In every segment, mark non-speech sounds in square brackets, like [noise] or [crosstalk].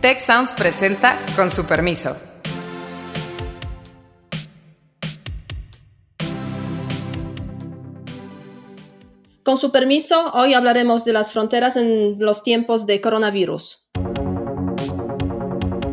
Tech Sounds presenta con su permiso. Con su permiso, hoy hablaremos de las fronteras en los tiempos de coronavirus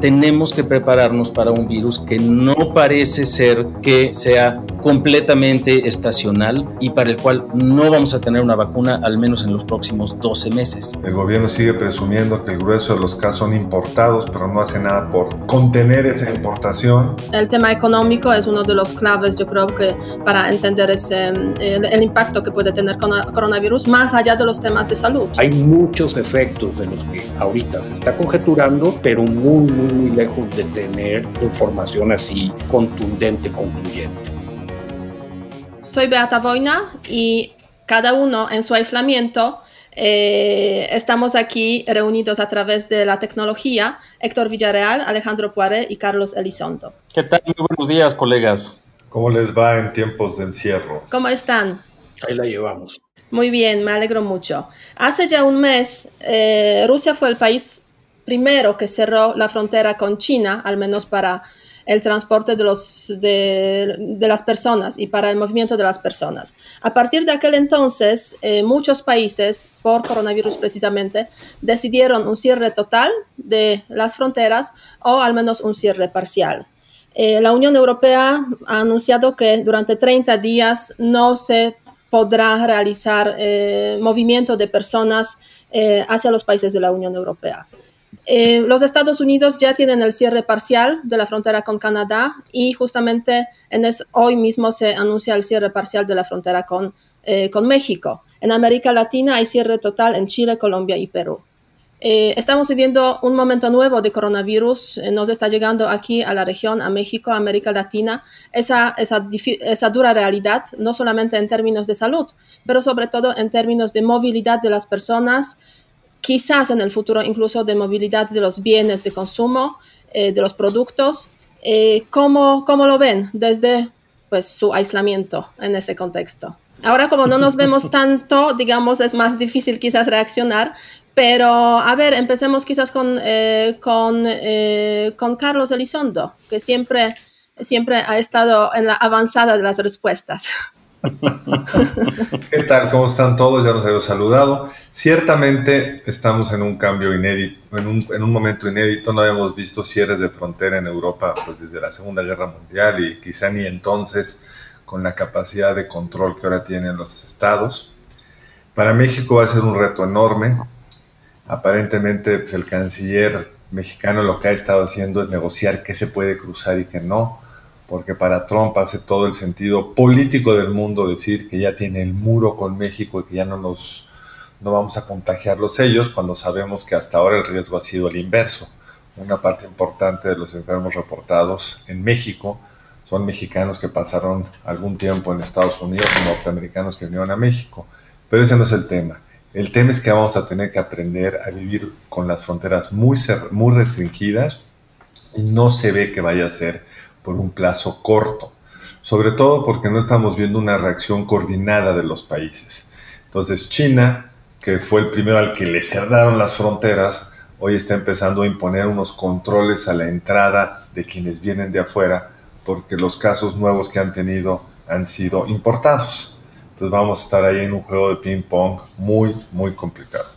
tenemos que prepararnos para un virus que no parece ser que sea completamente estacional y para el cual no vamos a tener una vacuna al menos en los próximos 12 meses. El gobierno sigue presumiendo que el grueso de los casos son importados, pero no hace nada por contener esa importación. El tema económico es uno de los claves, yo creo que para entender ese, el, impacto que puede tener con el coronavirus, más allá de los temas de salud. Hay muchos efectos de los que ahorita se está conjeturando, pero muy, muy, muy lejos de tener información así contundente, concluyente. Soy Beata Voina y cada uno en su aislamiento eh, estamos aquí reunidos a través de la tecnología. Héctor Villarreal, Alejandro Poiré y Carlos Elizondo. ¿Qué tal? Muy buenos días, colegas. ¿Cómo les va en tiempos de encierro? ¿Cómo están? Ahí la llevamos. Muy bien, me alegro mucho. Hace ya un mes, eh, Rusia fue el país primero que cerró la frontera con China, al menos para el transporte de, los, de, las personas y para el movimiento de las personas. A partir de aquel entonces, eh, muchos países, por coronavirus precisamente, decidieron un cierre total de las fronteras o al menos un cierre parcial. Eh, la Unión Europea ha anunciado que durante 30 días no se podrá realizar eh, movimiento de personas hacia los países de la Unión Europea. Eh, los Estados Unidos ya tienen el cierre parcial de la frontera con Canadá y justamente en hoy mismo se anuncia el cierre parcial de la frontera con, eh, con México. En América Latina hay cierre total en Chile, Colombia y Perú. Eh, estamos viviendo un momento nuevo de coronavirus, nos está llegando aquí a la región, a México, a América Latina, esa, esa, esa dura realidad, no solamente en términos de salud, pero sobre todo en términos de movilidad de las personas, quizás en el futuro incluso de movilidad de los bienes de consumo, eh, de los productos. Eh, ¿cómo, ¿cómo, lo ven desde pues, su aislamiento en ese contexto? Ahora como no nos [laughs] vemos tanto, digamos, es más difícil quizás reaccionar, pero a ver, empecemos quizás con, eh, con, con Carlos Elizondo, que siempre, siempre ha estado en la avanzada de las respuestas. [laughs] ¿Qué tal? ¿Cómo están todos? Ya nos habíamos saludado. Ciertamente estamos en un cambio inédito, en un, en un, momento inédito. No habíamos visto cierres de frontera en Europa pues, desde la Segunda Guerra Mundial y quizá ni entonces con la capacidad de control que ahora tienen los estados. Para México va a ser un reto enorme. Aparentemente pues, el canciller mexicano lo que ha estado haciendo es negociar qué se puede cruzar y qué no porque para Trump hace todo el sentido político del mundo decir que ya tiene el muro con México y que ya no nos no vamos a contagiar los sellos cuando sabemos que hasta ahora el riesgo ha sido el inverso. Una parte importante de los enfermos reportados en México son mexicanos que pasaron algún tiempo en Estados Unidos o norteamericanos que vinieron a México. Pero ese no es el tema. El tema es que vamos a tener que aprender a vivir con las fronteras muy, muy restringidas y no se ve que vaya a ser por un plazo corto, sobre todo porque no estamos viendo una reacción coordinada de los países. Entonces China, que fue el primero al que le cerraron las fronteras, hoy está empezando a imponer unos controles a la entrada de quienes vienen de afuera, porque los casos nuevos que han tenido han sido importados. Entonces vamos a estar ahí en un juego de ping-pong muy, muy complicado.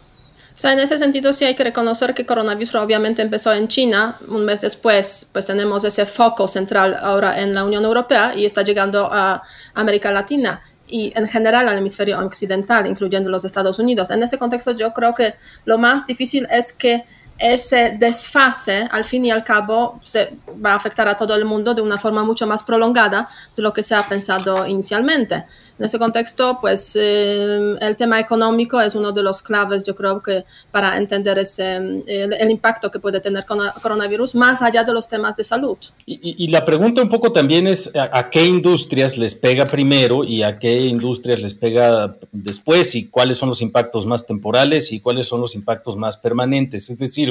O sea, en ese sentido sí hay que reconocer que coronavirus obviamente empezó en China, un mes después pues tenemos ese foco central ahora en la Unión Europea y está llegando a América Latina y en general al hemisferio occidental, incluyendo los Estados Unidos. En ese contexto yo creo que lo más difícil es que ese desfase, al fin y al cabo, se va a afectar a todo el mundo de una forma mucho más prolongada de lo que se ha pensado inicialmente. En ese contexto, pues eh, el tema económico es uno de los claves, yo creo que para entender ese, el, impacto que puede tener con el coronavirus, más allá de los temas de salud. Y, la pregunta un poco también es a, qué industrias les pega primero y a qué industrias les pega después y cuáles son los impactos más temporales y cuáles son los impactos más permanentes. Es decir,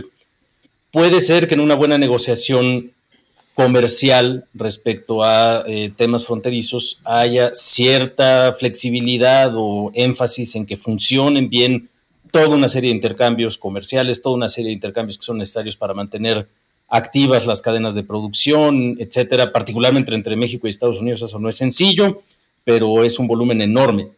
puede ser que en una buena negociación comercial respecto a eh, temas fronterizos haya cierta flexibilidad o énfasis en que funcionen bien toda una serie de intercambios comerciales, toda una serie de intercambios que son necesarios para mantener activas las cadenas de producción, etcétera, particularmente entre México y Estados Unidos, eso no es sencillo, pero es un volumen enorme.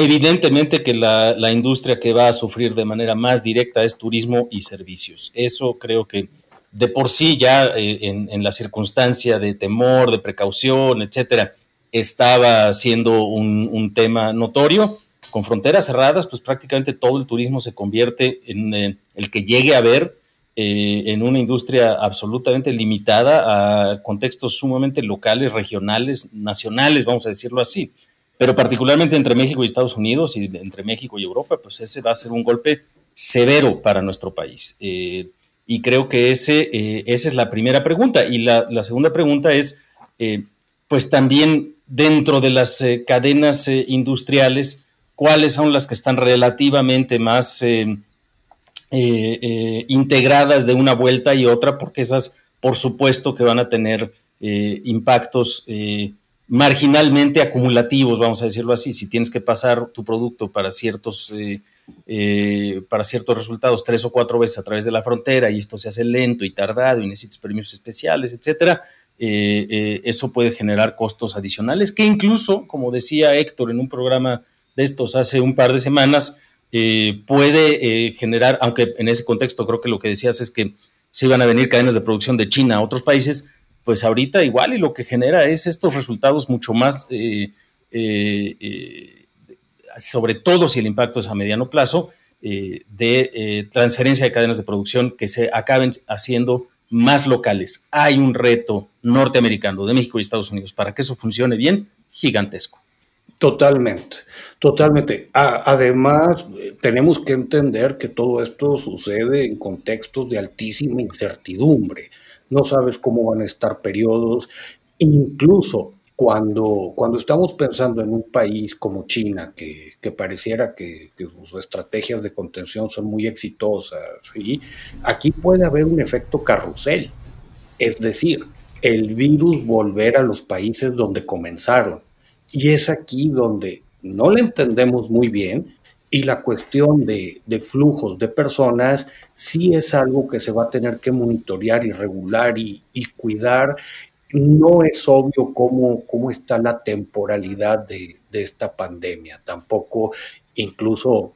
Evidentemente que la, industria que va a sufrir de manera más directa es turismo y servicios. Eso creo que de por sí ya eh, en, la circunstancia de temor, de precaución, etcétera, estaba siendo un, tema notorio. Con fronteras cerradas, pues prácticamente todo el turismo se convierte en eh, el que llegue a ver eh, en una industria absolutamente limitada a contextos sumamente locales, regionales, nacionales, vamos a decirlo así. Pero particularmente entre México y Estados Unidos y entre México y Europa, pues ese va a ser un golpe severo para nuestro país. Eh, y creo que ese, eh, esa es la primera pregunta. Y la, segunda pregunta es, pues también dentro de las cadenas industriales, ¿cuáles son las que están relativamente más eh, eh, integradas de una vuelta y otra, porque esas, por supuesto, que van a tener eh, impactos marginalmente acumulativos, vamos a decirlo así. Si tienes que pasar tu producto para ciertos, para ciertos resultados tres o cuatro veces a través de la frontera y esto se hace lento y tardado y necesitas permisos especiales, etcétera, eso puede generar costos adicionales que incluso, como decía Héctor en un programa de estos hace un par de semanas, eh, puede eh, generar, aunque en ese contexto creo que lo que decías es que se iban a venir cadenas de producción de China a otros países, pues ahorita igual y lo que genera es estos resultados mucho más, eh, sobre todo si el impacto es a mediano plazo, de transferencia de cadenas de producción que se acaben haciendo más locales. Hay un reto norteamericano de México y Estados Unidos para que eso funcione bien, gigantesco. Totalmente, totalmente. además, tenemos que entender que todo esto sucede en contextos de altísima incertidumbre. No sabes cómo van a estar periodos. Incluso cuando, cuando estamos pensando en un país como China, que, pareciera que, sus estrategias de contención son muy exitosas, aquí puede haber un efecto carrusel. Es decir, el virus volver a los países donde comenzaron y es aquí donde no le entendemos muy bien y la cuestión de, flujos de personas sí es algo que se va a tener que monitorear y regular y, cuidar. No es obvio cómo, cómo está la temporalidad de, esta pandemia, tampoco incluso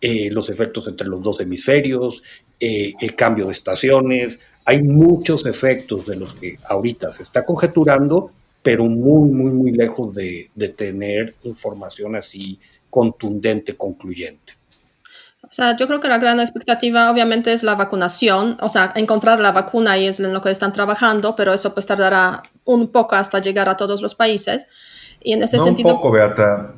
eh, los efectos entre los dos hemisferios, eh, el cambio de estaciones. Hay muchos efectos de los que ahorita se está conjeturando pero muy, muy, muy lejos de, tener información así contundente, concluyente. O sea, yo creo que la gran expectativa obviamente es la vacunación, o sea, encontrar la vacuna y es en lo que están trabajando, pero eso pues tardará un poco hasta llegar a todos los países. Y en ese sentido... Un poco, Beata.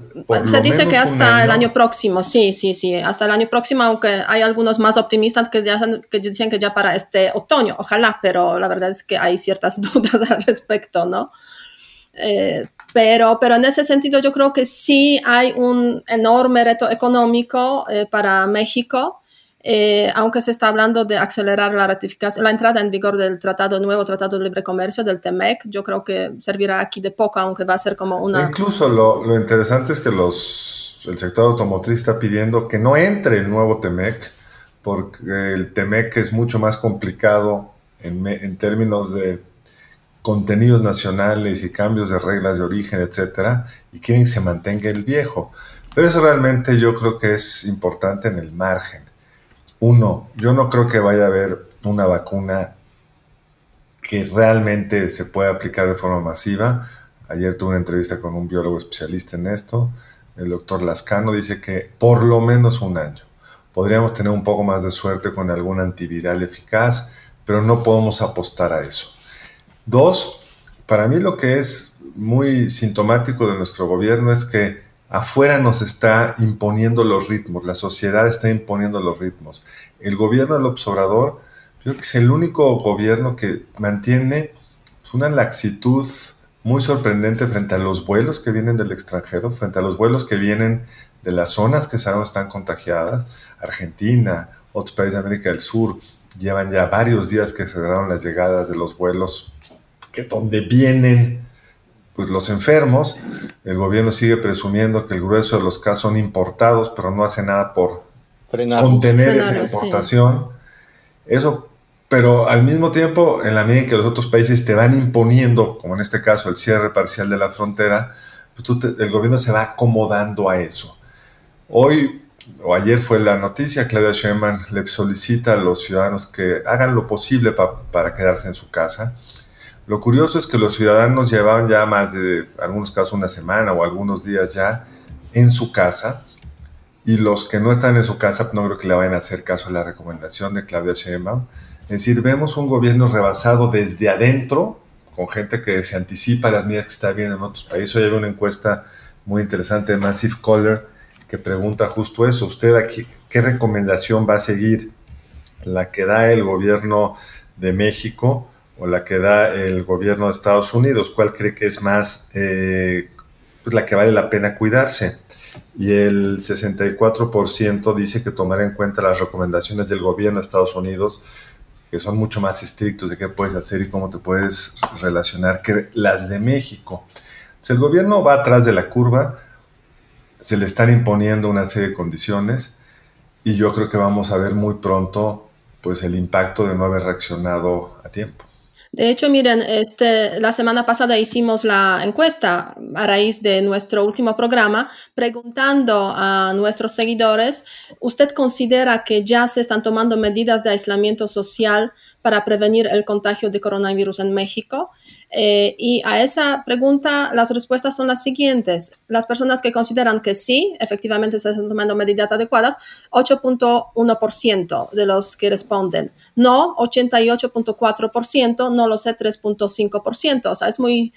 se dice que hasta el año próximo, sí, sí, sí, hasta el año próximo, aunque hay algunos más optimistas que, ya, que dicen que ya para este otoño, ojalá, pero la verdad es que hay ciertas [laughs] dudas al respecto, ¿no? Eh, pero, pero en ese sentido yo creo que sí hay un enorme reto económico eh, para México, eh, aunque se está hablando de acelerar la ratificación, la entrada en vigor del tratado nuevo Tratado de Libre Comercio del TEMEC, yo creo que servirá aquí de poco, aunque va a ser como una... Incluso lo, lo interesante es que los, el sector automotriz está pidiendo que no entre el nuevo TEMEC, porque el TEMEC es mucho más complicado en, en términos de contenidos nacionales y cambios de reglas de origen, etcétera, y quieren que se mantenga el viejo. Pero eso realmente yo creo que es importante en el margen. Uno, yo no creo que vaya a haber una vacuna que realmente se pueda aplicar de forma masiva. Ayer tuve una entrevista con un biólogo especialista en esto, el doctor Lascano, dice que por lo menos un año. Podríamos tener un poco más de suerte con algún antiviral eficaz, pero no podemos apostar a eso. Dos, para mí lo que es muy sintomático de nuestro gobierno es que afuera nos está imponiendo los ritmos, la sociedad está imponiendo los ritmos. El gobierno del observador, creo que es el único gobierno que mantiene una laxitud muy sorprendente frente a los vuelos que vienen del extranjero, frente a los vuelos que vienen de las zonas que sabemos están contagiadas, Argentina, otros países de América del Sur, llevan ya varios días que cerraron las llegadas de los vuelos que donde vienen pues los enfermos, el gobierno sigue presumiendo que el grueso de los casos son importados, pero no hace nada por contener esa importación. Eso, pero al mismo tiempo, en la medida en que los otros países te van imponiendo, como en este caso el cierre parcial de la frontera, pues el gobierno se va acomodando a eso. Hoy o ayer fue la noticia, Claudia Sheinbaum le solicita a los ciudadanos que hagan lo posible para quedarse en su casa. Lo curioso es que los ciudadanos llevaban ya más de, algunos casos, una semana o algunos días ya en su casa y los que no están en su casa no creo que le vayan a hacer caso a la recomendación de Claudia Sheinbaum. Es decir, vemos un gobierno rebasado desde adentro, con gente que se anticipa a las medidas que está viendo en otros países. Hoy hay una encuesta muy interesante de Massive Caller que pregunta justo eso. ¿Usted aquí, qué recomendación va a seguir? ¿La que da el gobierno de México o la que da el gobierno de Estados Unidos? ¿Cuál cree que es más eh, pues la que vale la pena cuidarse? y el 64% dice que tomar en cuenta las recomendaciones del gobierno de Estados Unidos, que son mucho más estrictos de qué puedes hacer y cómo te puedes relacionar que las de México. Si el gobierno va atrás de la curva, se le están imponiendo una serie de condiciones y yo creo que vamos a ver muy pronto pues el impacto de no haber reaccionado a tiempo. De hecho, miren, este, la semana pasada hicimos la encuesta a raíz de nuestro último programa, preguntando a nuestros seguidores, ¿usted considera que ya se están tomando medidas de aislamiento social para prevenir el contagio de coronavirus en México? Eh, y a esa pregunta las respuestas son las siguientes. Las personas que consideran que sí, efectivamente se están tomando medidas adecuadas, 8.1% de los que responden. No, 88.4%, no lo sé, 3.5%. O sea, es muy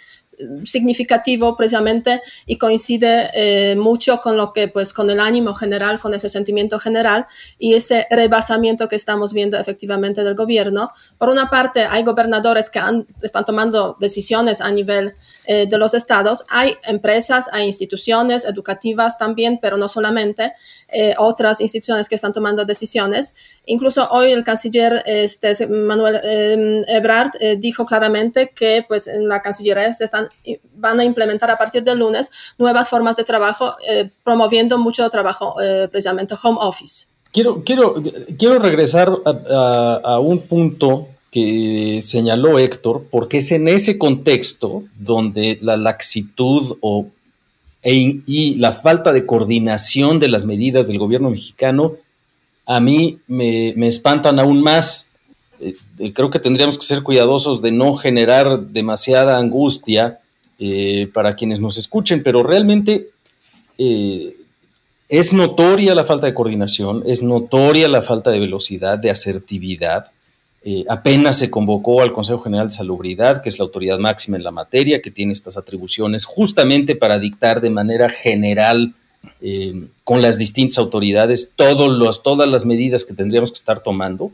significativo precisamente y coincide eh, mucho con lo que, pues, con el ánimo general, con ese sentimiento general y ese rebasamiento que estamos viendo efectivamente del gobierno. Por una parte, hay gobernadores que están tomando decisiones a nivel eh, de los estados, hay empresas, hay instituciones educativas también, pero no solamente, eh, otras instituciones que están tomando decisiones. Incluso hoy el canciller este, Manuel Ebrard dijo claramente que, pues, en la Cancillería se están van a implementar a partir del lunes nuevas formas de trabajo, eh, promoviendo mucho trabajo, eh, precisamente home office. Quiero, quiero, quiero regresar a, un punto que señaló Héctor, porque es en ese contexto donde la laxitud o, e, y la falta de coordinación de las medidas del gobierno mexicano a mí me, me espantan aún más. Eh, creo que tendríamos que ser cuidadosos de no generar demasiada angustia eh, para quienes nos escuchen, pero realmente eh, es notoria la falta de coordinación, es notoria la falta de velocidad, de asertividad. Apenas se convocó al Consejo General de Salubridad, que es la autoridad máxima en la materia, que tiene estas atribuciones justamente para dictar de manera general con las distintas autoridades todos todas las medidas que tendríamos que estar tomando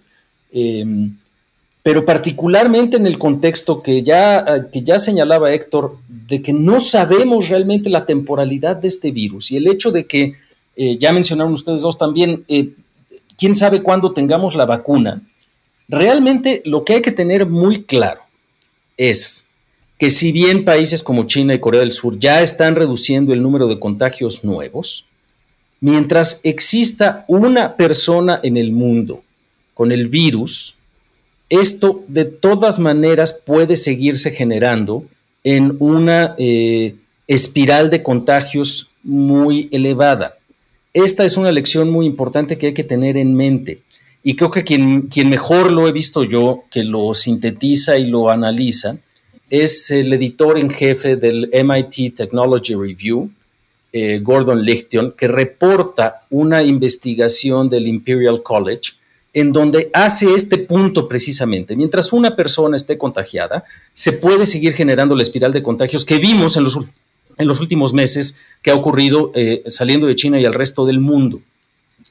pero particularmente en el contexto que ya, eh, que ya señalaba Héctor, de que no sabemos realmente la temporalidad de este virus. Y el hecho de que, eh, ya mencionaron ustedes dos también, eh, quién sabe cuándo tengamos la vacuna, realmente lo que hay que tener muy claro es que si bien países como China y Corea del Sur ya están reduciendo el número de contagios nuevos, mientras exista una persona en el mundo con el virus, esto de todas maneras puede seguirse generando en una eh, espiral de contagios muy elevada. Esta es una lección muy importante que hay que tener en mente. Y creo que quien, quien mejor lo he visto yo, que lo sintetiza y lo analiza, es el editor en jefe del MIT Technology Review, eh, Gordon Lichtion, que reporta una investigación del Imperial College en donde hace este punto precisamente. Mientras una persona esté contagiada, se puede seguir generando la espiral de contagios que vimos en los, últimos meses que ha ocurrido eh, saliendo de China y al resto del mundo.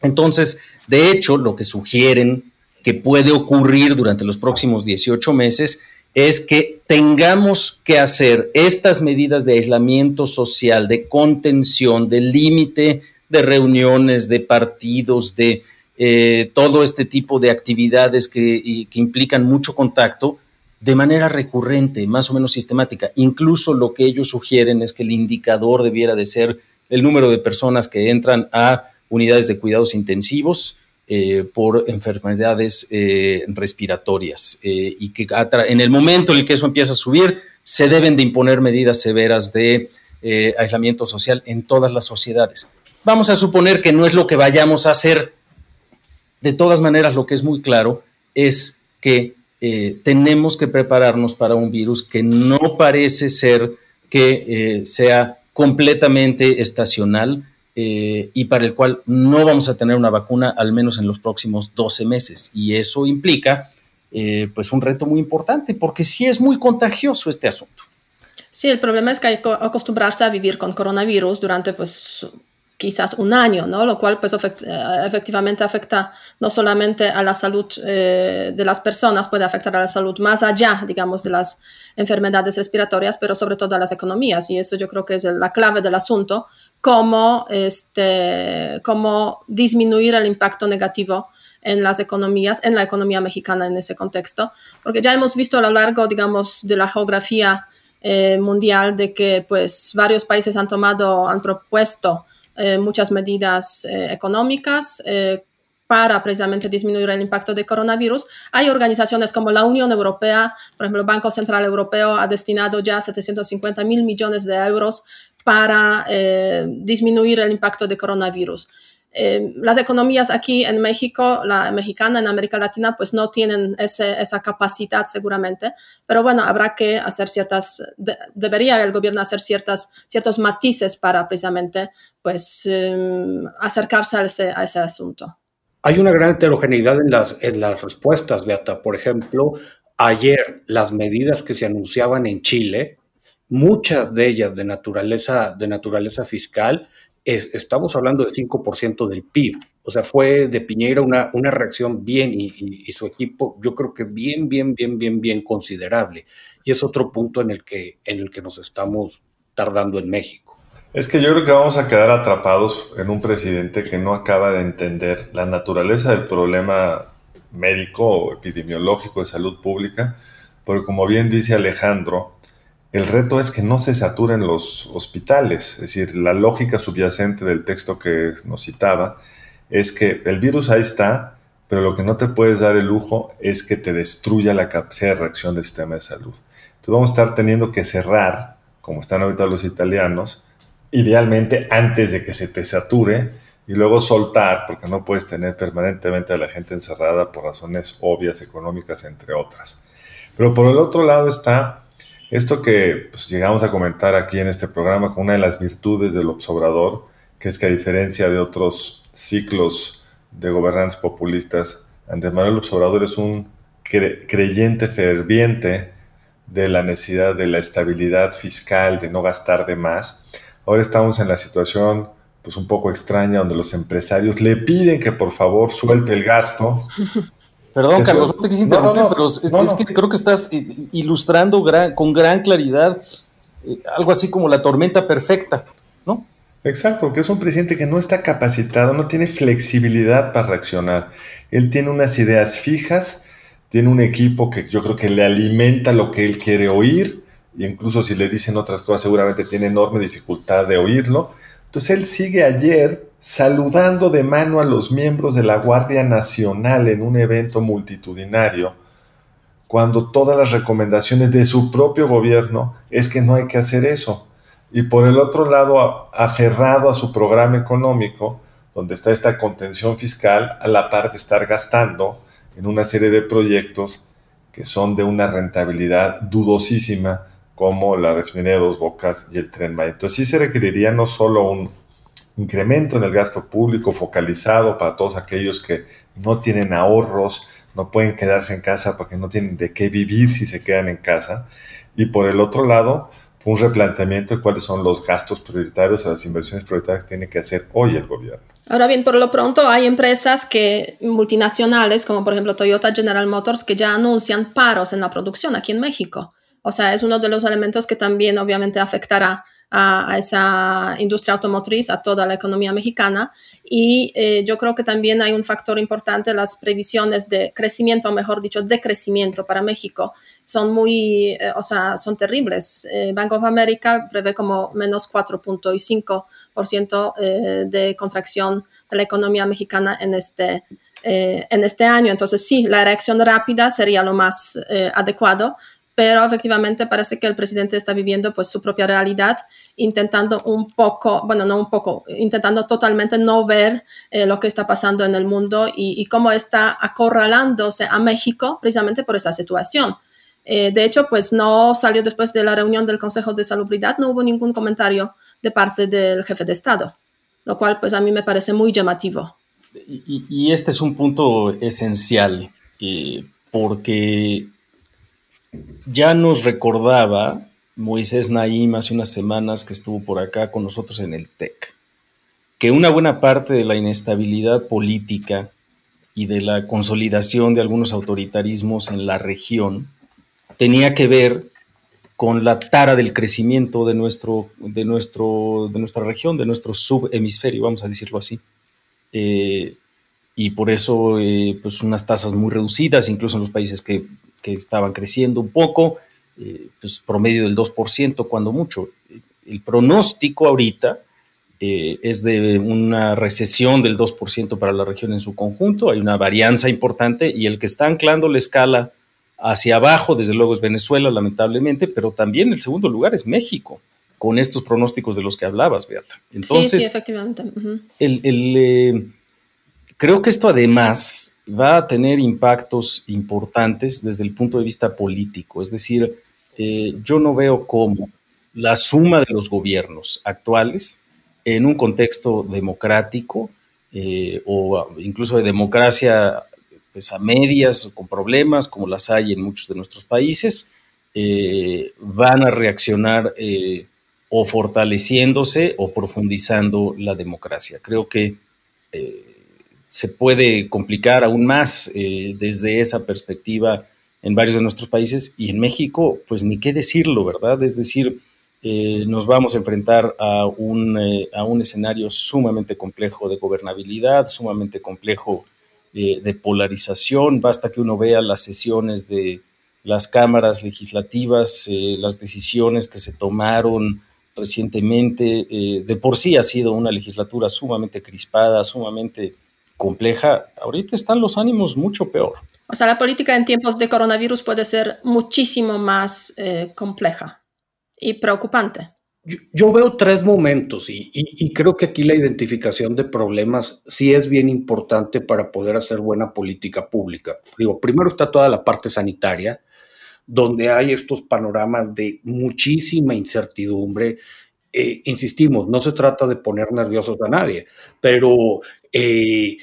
Entonces, de hecho, lo que sugieren que puede ocurrir durante los próximos 18 meses es que tengamos que hacer estas medidas de aislamiento social, de contención, de límite de reuniones, de partidos, de eh, todo este tipo de actividades que, implican mucho contacto de manera recurrente, más o menos sistemática. Incluso lo que ellos sugieren es que el indicador debiera de ser el número de personas que entran a unidades de cuidados intensivos por enfermedades respiratorias y que en el momento en el que eso empieza a subir, se deben de imponer medidas severas de aislamiento social en todas las sociedades. Vamos a suponer que no es lo que vayamos a hacer. De todas maneras, lo que es muy claro es que eh, tenemos que prepararnos para un virus que no parece ser que eh, sea completamente estacional eh, y para el cual no vamos a tener una vacuna al menos en los próximos 12 meses. Y eso implica pues un reto muy importante porque sí es muy contagioso este asunto. Sí, el problema es que hay que acostumbrarse a vivir con coronavirus durante pues quizás un año, ¿no? Lo cual pues eh, efectivamente afecta no solamente a la salud eh, de las personas, puede afectar a la salud más allá, digamos, de las enfermedades respiratorias, pero sobre todo a las economías. Y eso yo creo que es la clave del asunto, cómo, este, cómo disminuir el impacto negativo en las economías, en la economía mexicana en ese contexto, porque ya hemos visto a lo largo, digamos, de la geografía eh, mundial de que pues varios países han tomado, han propuesto muchas medidas eh, económicas eh, para precisamente disminuir el impacto del coronavirus. Hay organizaciones como la Unión Europea, por ejemplo, el Banco Central Europeo ha destinado ya 750 mil millones de euros para disminuir el impacto del coronavirus. Eh, las economías aquí en México, la mexicana, en América Latina, pues no tienen esa capacidad seguramente, pero bueno, habrá que hacer ciertas, debería el gobierno hacer ciertas, ciertos matices para precisamente pues em, acercarse a ese, a ese, asunto. Hay una gran heterogeneidad en las, en las respuestas, Beata. Por ejemplo, ayer las medidas que se anunciaban en Chile, muchas de ellas de naturaleza, de naturaleza fiscal, estamos hablando del 5% del PIB. O sea, fue de Piñera una, una reacción bien y, su equipo, yo creo que bien, bien, bien, bien, bien considerable. Y es otro punto en el que, en el que nos estamos tardando en México. Es que yo creo que vamos a quedar atrapados en un presidente que no acaba de entender la naturaleza del problema médico o epidemiológico de salud pública, porque como bien dice Alejandro, el reto es que no se saturen los hospitales, es decir, la lógica subyacente del texto que nos citaba es que el virus ahí está, pero lo que no te puedes dar el lujo es que te destruya la capacidad de reacción del sistema de salud. Entonces vamos a estar teniendo que cerrar, como están ahorita los italianos, idealmente antes de que se te sature y luego soltar, porque no puedes tener permanentemente a la gente encerrada por razones obvias, económicas, entre otras. Pero por el otro lado está esto que pues, llegamos a comentar aquí en este programa con una de las virtudes del observador, que es que a diferencia de otros ciclos de gobernantes populistas, Andrés Manuel Observador es un creyente ferviente de la necesidad de la estabilidad fiscal, de no gastar de más. Ahora estamos en la situación pues un poco extraña donde los empresarios le piden que por favor suelte el gasto [laughs] Perdón, Carlos, no te quise interrumpir, pero es, que creo que estás ilustrando con gran claridad eh, algo así como la tormenta perfecta, ¿no? Exacto, que es un presidente que no está capacitado, no tiene flexibilidad para reaccionar. Él tiene unas ideas fijas, tiene un equipo que yo creo que le alimenta lo que él quiere oír, y incluso si le dicen otras cosas seguramente tiene enorme dificultad de oírlo. Entonces él sigue ayer saludando de mano a los miembros de la Guardia Nacional en un evento multitudinario, cuando todas las recomendaciones de su propio gobierno es que no hay que hacer eso. Y por el otro lado, aferrado a su programa económico, donde está esta contención fiscal, a la par de estar gastando en una serie de proyectos que son de una rentabilidad dudosísima, como la refinería de Dos Bocas y el Tren Maya. Entonces sí se requeriría no solo un incremento en el gasto público focalizado para todos aquellos que no tienen ahorros, no pueden quedarse en casa porque no tienen de qué vivir si se quedan en casa. Y por el otro lado, un replanteamiento de cuáles son los gastos prioritarios o las inversiones prioritarias que tiene que hacer hoy el gobierno. Ahora bien, por lo pronto hay empresas que multinacionales, como por ejemplo Toyota General Motors, que ya anuncian paros en la producción aquí en México. O sea, es uno de los elementos que también obviamente afectará a, esa industria automotriz, a toda la economía mexicana. Y eh, yo creo que también hay un factor importante, las previsiones de crecimiento, o mejor dicho, de crecimiento para México son muy, eh, o sea, son terribles. Eh, Bank of America prevé como menos 4.5% de contracción de la economía mexicana en este eh, en este año. Entonces, sí, la reacción rápida sería lo más eh, adecuado, pero efectivamente parece que el presidente está viviendo pues su propia realidad, intentando un poco, bueno, no un poco, intentando totalmente no ver eh, lo que está pasando en el mundo y, y, cómo está acorralándose a México precisamente por esa situación. Eh, de hecho, pues no salió después de la reunión del Consejo de Salubridad, no hubo ningún comentario de parte del jefe de Estado, lo cual pues a mí me parece muy llamativo. Y, y este es un punto esencial, eh, porque ya nos recordaba Moisés Naim hace unas semanas que estuvo por acá con nosotros en el TEC, que una buena parte de la inestabilidad política y de la consolidación de algunos autoritarismos en la región tenía que ver con la tara del crecimiento de, nuestro, de, nuestro, de nuestra región, de nuestro subhemisferio, vamos a decirlo así. Eh, y por eso, eh, pues unas tasas muy reducidas, incluso en los países que que estaban creciendo un poco, eh, pues promedio del 2% cuando mucho. El pronóstico ahorita eh, es de una recesión del 2% para la región en su conjunto, hay una varianza importante y el que está anclando la escala hacia abajo, desde luego es Venezuela, lamentablemente, pero también el segundo lugar es México, con estos pronósticos de los que hablabas, Beata. Entonces, sí, efectivamente. el, eh, creo que esto además va a tener impactos importantes desde el punto de vista político. Es decir, eh, yo no veo cómo la suma de los gobiernos actuales en un contexto democrático eh, o incluso de democracia pues, a medias o con problemas como las hay en muchos de nuestros países, eh, van a reaccionar o fortaleciéndose o profundizando la democracia. Creo que se puede complicar aún más eh, desde esa perspectiva en varios de nuestros países y en México, pues ni qué decirlo, ¿verdad? Es decir, eh, nos vamos a enfrentar a un, eh, a un, escenario sumamente complejo de gobernabilidad, sumamente complejo de polarización. Basta que uno vea las sesiones de las cámaras legislativas, las decisiones que se tomaron recientemente. de por sí ha sido una legislatura sumamente crispada, sumamente compleja, ahorita están los ánimos mucho peor. O sea, la política en tiempos de coronavirus puede ser muchísimo más eh, compleja y preocupante. Yo, veo tres momentos y, y, creo que aquí la identificación de problemas sí es bien importante para poder hacer buena política pública. Digo, primero está toda la parte sanitaria, donde hay estos panoramas de muchísima incertidumbre. Eh, insistimos, no se trata de poner nerviosos a nadie, pero eh,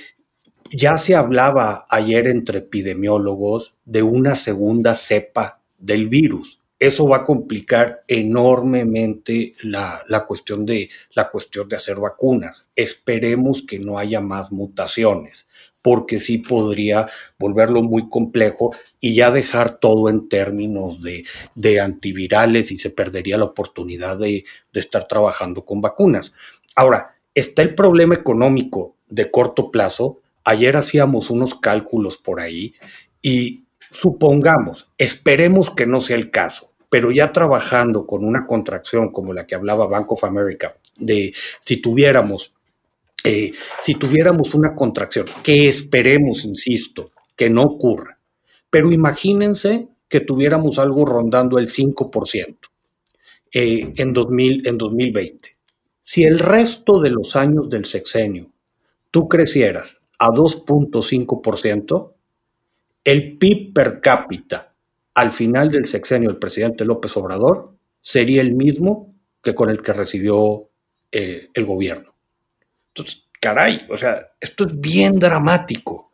ya se hablaba ayer entre epidemiólogos de una segunda cepa del virus. Eso va a complicar enormemente la, cuestión de, la cuestión de hacer vacunas. Esperemos que no haya más mutaciones, porque sí podría volverlo muy complejo y ya dejar todo en términos de, antivirales y se perdería la oportunidad de, de estar trabajando con vacunas. Ahora, está el problema económico de corto plazo. Ayer hacíamos unos cálculos por ahí y supongamos, esperemos que no sea el caso, pero ya trabajando con una contracción como la que hablaba Bank of America, de si tuviéramos, si tuviéramos una contracción, que esperemos, insisto, que no ocurra, pero imagínense que tuviéramos algo rondando el 5% eh, en, 2000, en 2020. Si el resto de los años del sexenio tú crecieras a 2.5%, el PIB per cápita al final del sexenio del presidente López Obrador sería el mismo que con el que recibió eh, el gobierno. Entonces, caray, o sea, esto es bien dramático.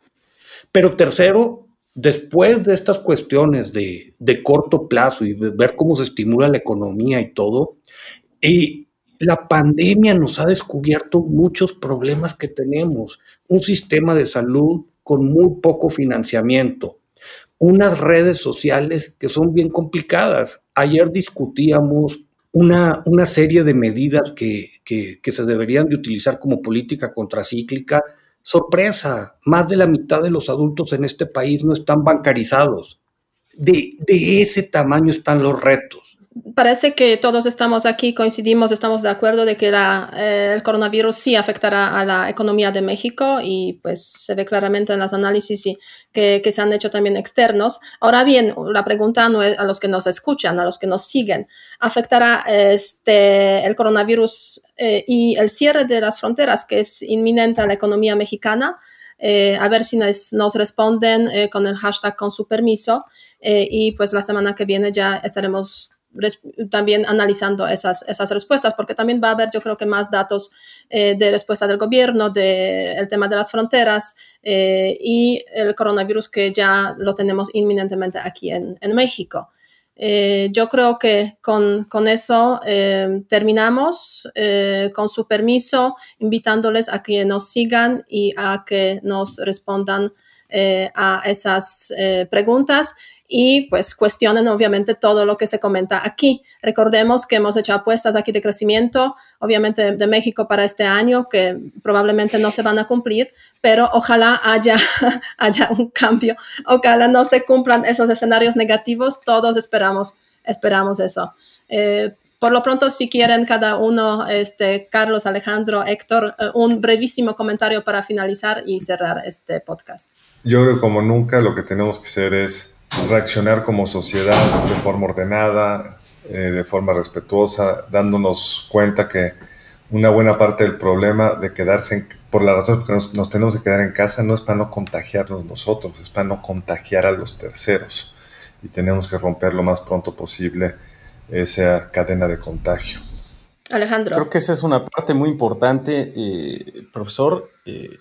Pero tercero, después de estas cuestiones de, de corto plazo y ver cómo se estimula la economía y todo, y la pandemia nos ha descubierto muchos problemas que tenemos. Un sistema de salud con muy poco financiamiento, unas redes sociales que son bien complicadas. Ayer discutíamos una, una serie de medidas que, se deberían de utilizar como política contracíclica. Sorpresa, más de la mitad de los adultos en este país no están bancarizados. De, de ese tamaño están los retos. Parece que todos estamos aquí, coincidimos, estamos de acuerdo de que la, eh, el coronavirus sí afectará a la economía de México y pues se ve claramente en los análisis que, que, se han hecho también externos. Ahora bien, la pregunta no es a los que nos escuchan, a los que nos siguen, ¿afectará este, el coronavirus eh, y el cierre de las fronteras que es inminente a la economía mexicana? Eh, a ver si nos, nos responden con el hashtag con su permiso. y pues la semana que viene ya estaremos también analizando esas, esas respuestas, porque también va a haber, yo creo que más datos eh, de respuesta del gobierno, del el tema de las fronteras eh, y el coronavirus que ya lo tenemos inminentemente aquí en, en México. Eh, yo creo que con, con eso terminamos, con su permiso, invitándoles a que nos sigan y a que nos respondan a esas preguntas y pues cuestionen obviamente todo lo que se comenta aquí. Recordemos que hemos hecho apuestas aquí de crecimiento, obviamente de, México para este año, que probablemente no se van a cumplir, pero ojalá haya, [laughs] haya un cambio, ojalá no se cumplan esos escenarios negativos, todos esperamos, esperamos eso. Eh, por lo pronto, si quieren cada uno, este, Carlos, Alejandro, Héctor, eh, un brevísimo comentario para finalizar y cerrar este podcast. Yo creo que como nunca lo que tenemos que hacer es reaccionar como sociedad de forma ordenada, eh, de forma respetuosa, dándonos cuenta que una buena parte del problema de quedarse, por la razón que nos, nos, tenemos que quedar en casa, no es para no contagiarnos nosotros, es para no contagiar a los terceros. Y tenemos que romper lo más pronto posible esa cadena de contagio. Alejandro. Creo que esa es una parte muy importante, eh, profesor. Eh,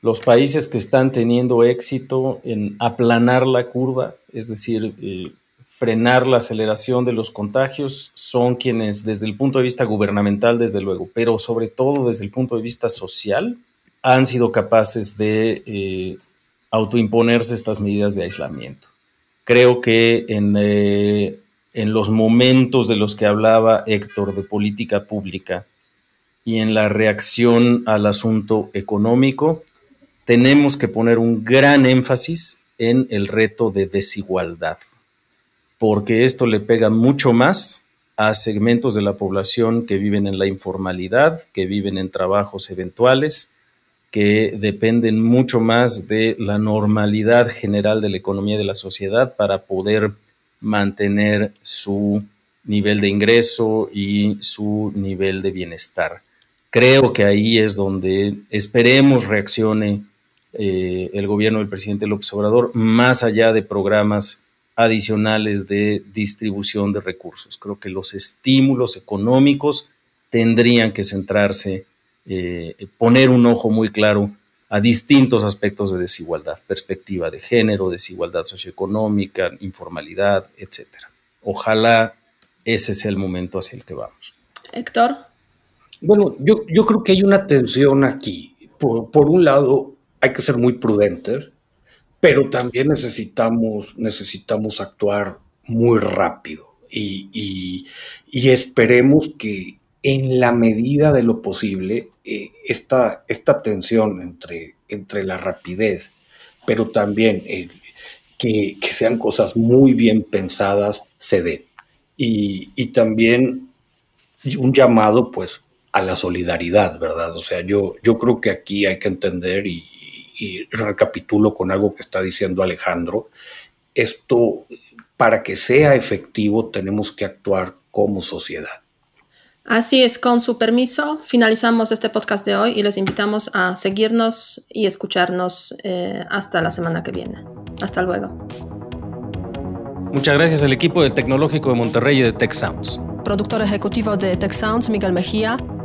los países que están teniendo éxito en aplanar la curva, es decir, eh, frenar la aceleración de los contagios, son quienes desde el punto de vista gubernamental, desde luego, pero sobre todo desde el punto de vista social, han sido capaces de eh, autoimponerse estas medidas de aislamiento. Creo que en, eh, en los momentos de los que hablaba Héctor de política pública y en la reacción al asunto económico, tenemos que poner un gran énfasis en el reto de desigualdad, porque esto le pega mucho más a segmentos de la población que viven en la informalidad, que viven en trabajos eventuales, que dependen mucho más de la normalidad general de la economía de la sociedad para poder mantener su nivel de ingreso y su nivel de bienestar. Creo que ahí es donde esperemos reaccione eh, el gobierno del presidente López Obrador, más allá de programas adicionales de distribución de recursos. Creo que los estímulos económicos tendrían que centrarse, eh, poner un ojo muy claro a distintos aspectos de desigualdad, perspectiva de género, desigualdad socioeconómica, informalidad, etc. Ojalá ese sea el momento hacia el que vamos. Héctor. Bueno, yo, yo creo que hay una tensión aquí. Por, por un lado, hay que ser muy prudentes, pero también necesitamos, necesitamos actuar muy rápido y, esperemos que en la medida de lo posible eh, esta, tensión entre, entre la rapidez, pero también que, sean cosas muy bien pensadas, se dé. Y, y también un llamado, pues, a la solidaridad, ¿verdad? O sea, yo, yo creo que aquí hay que entender y, y recapitulo con algo que está diciendo Alejandro, esto, para que sea efectivo, tenemos que actuar como sociedad. Así es, con su permiso, finalizamos este podcast de hoy y les invitamos a seguirnos y escucharnos eh, hasta la semana que viene. Hasta luego. Muchas gracias al equipo del Tecnológico de Monterrey y de Tech Sounds. Productor ejecutivo de Tech Sounds, Miguel Mejía